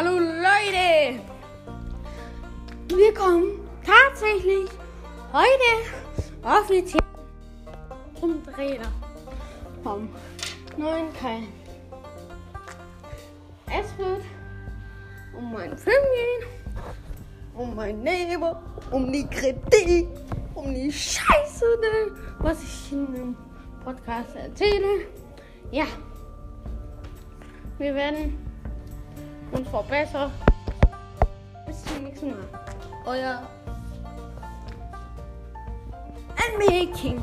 Hallo Leute! Wir kommen tatsächlich heute offiziell zum Trailer vom neuen Teil. Es wird um meinen Film gehen, um mein Leben, um die Kritik, um die Scheiße, ne, was ich in dem Podcast erzähle. Ja, wir werden uns verbessern. Bis zum nächsten Mal. Euer NBA King.